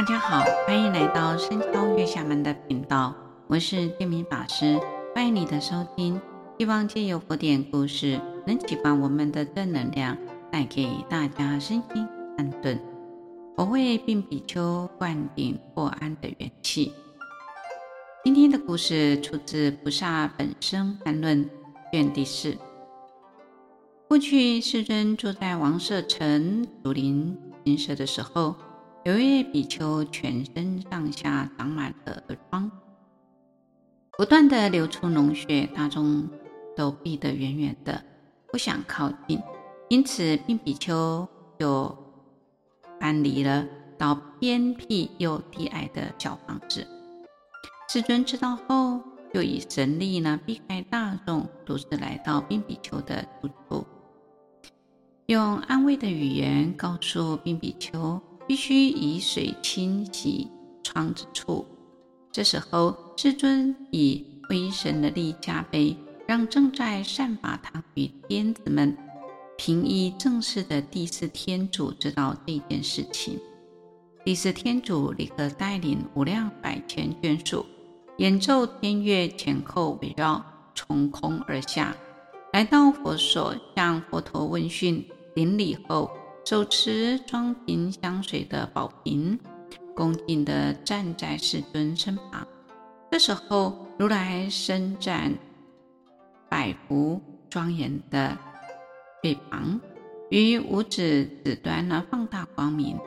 大家好，欢迎来到深敲月下门的频道，我是建明法师，欢迎你的收听。希望借由佛典故事，能启发我们的正能量，带给大家身心安顿。我为并比丘灌顶获安的元气。今天的故事出自《菩萨本生谈论》卷第四。过去世尊住在王舍城竹林精舍的时候，由于比丘全身上下长满了疮，不断地流出脓血，大众都避得远远的，不想靠近。因此，并比丘就搬离了到偏僻又低矮的小房子。世尊知道后，就以神力呢避开大众，独自来到并比丘的住处。用安慰的语言告诉并比丘，必须以水清洗疮之处。这时候，世尊以威神的力加被，让正在善法堂与天子们评议正事的第四天主知道这件事情。第四天主立刻带领无量百千眷属，演奏天乐，前后围绕，从空而下，来到佛所，向佛陀问讯。顶礼后，手持装瓶香水的宝瓶，恭敬地站在世尊身旁。这时候，如来伸展百福庄严的臂膀，于五指指端呢放大光明，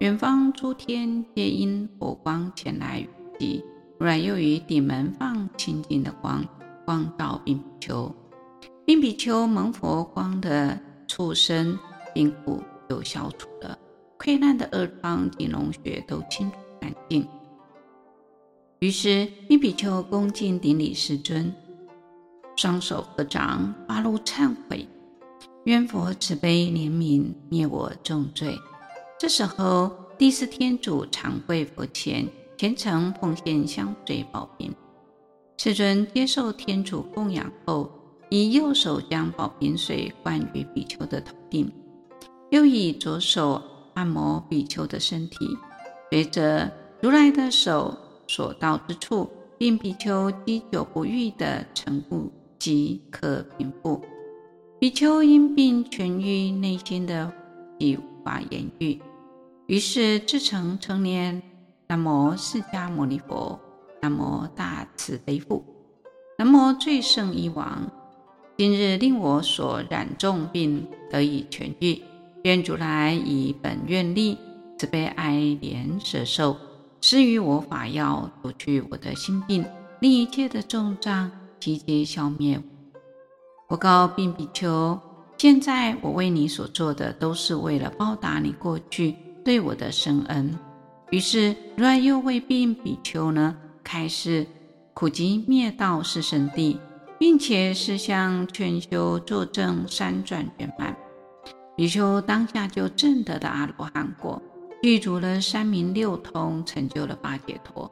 远方诸天皆因佛光前来雨集。如来又于顶门放清净的光，光照并比丘，并比丘蒙佛光的。畜生病苦就消除了，溃烂的恶疮及脓血都清除干净。于是，并比丘恭敬顶礼世尊，双手合掌，发露忏悔，愿佛慈悲怜悯，灭我重罪。这时候，第四天主长跪佛前，虔诚奉献香水宝瓶。世尊接受天主供养后，以右手将宝瓶水灌于比丘的头顶，又以左手按摩比丘的身体。随着如来的手所到之处，令比丘积久不愈的尘垢即可平复。比丘因病痊愈，内心的已无法言喻，于是自成成年：南无释迦牟尼佛，南无大慈悲父，南无最胜一王。今日令我所染重病得以痊愈，愿主来以本愿力慈悲哀怜舍受，施予我法药，除去我的心病，令一切的重障悉皆消灭。我告病比丘，现在我为你所做的，都是为了报答你过去对我的深恩。于是如来又为病比丘呢开示苦集灭道四圣谛。并且是向劝修作证三转圆满，比丘当下就证得的阿罗汉果，具足了三明六通，成就了八解脱。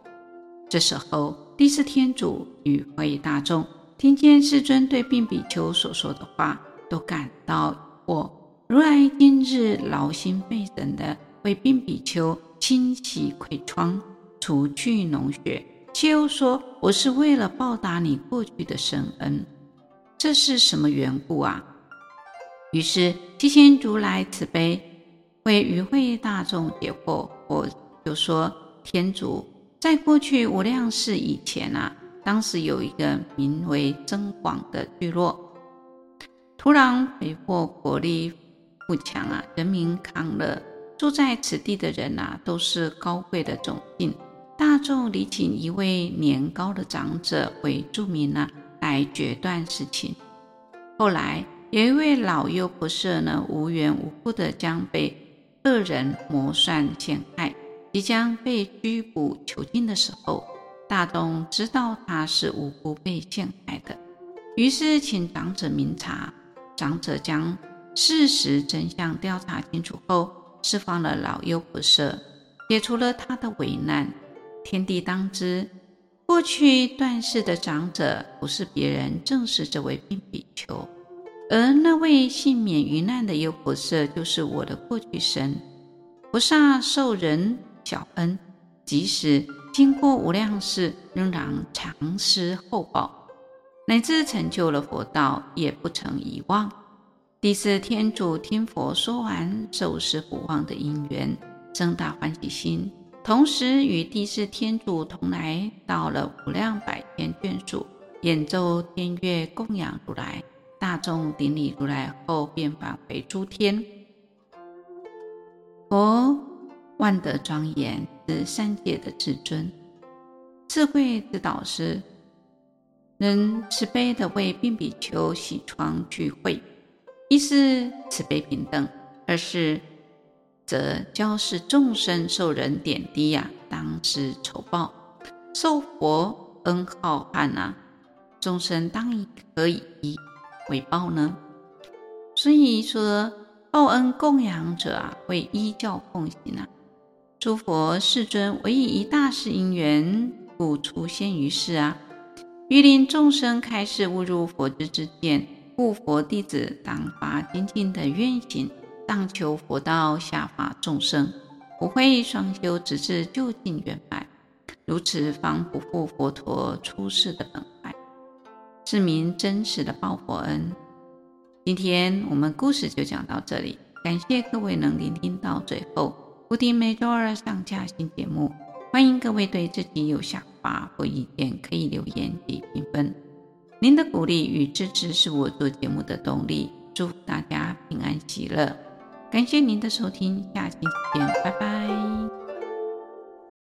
这时候，第四天主与会大众听见世尊对并比丘所说的话，都感到疑惑。如来今日劳心费神的为并比丘清洗溃疮，除去脓血。却又说：“我是为了报答你过去的深恩，这是什么缘故啊？”于是七千如来慈悲为与会大众解惑。我就说：“天主，在过去无量世以前啊，当时有一个名为增广的聚落，土壤肥沃，国力富强啊，人民康乐，住在此地的人啊，都是高贵的种姓。”大众礼请一位年高的长者为著名呢，来决断事情。后来有一位老优婆塞呢，无缘无故的将被恶人谋算陷害，即将被拘捕囚禁的时候，大东知道他是无辜被陷害的，于是请长者明察。长者将事实真相调查清楚后，释放了老优婆塞，解除了他的危难。天地当知，过去断世的长者不是别人，正是这位并比丘。而那位幸免于难的优婆塞，就是我的过去生。菩萨受人小恩，即使经过无量世，仍然常施厚报，乃至成就了佛道，也不曾遗忘。第四天主听佛说完受施不忘的因缘，生大欢喜心，同时与第四天主同来到了无量百天眷属，演奏天乐，供养如来。大众顶礼如来后，便返回诸天。佛万德庄严，是三界的至尊，智慧之导师，能慈悲地为病比丘洗床具秽。一是慈悲平等，二是则教示众生受人点滴呀、啊，当施酬报，受佛恩浩瀚啊，众生当以何以回报呢？所以说报恩供养者啊，会依教奉行啊。诸佛世尊唯以一大事因缘，故出现于世啊，欲令众生开示悟入佛之知见。故佛弟子当发精进的愿行，当求佛道下化众生，不会双修，直至究竟圆满。如此方不负佛陀出世的本怀，是名真实的报佛恩。今天我们故事就讲到这里，感谢各位能聆听到最后。固定每周二上架新节目，欢迎各位对自己有想法或意见可以留言及评分。您的鼓励与支持是我做节目的动力。祝福大家平安喜乐，感谢您的收听，下期见，拜拜。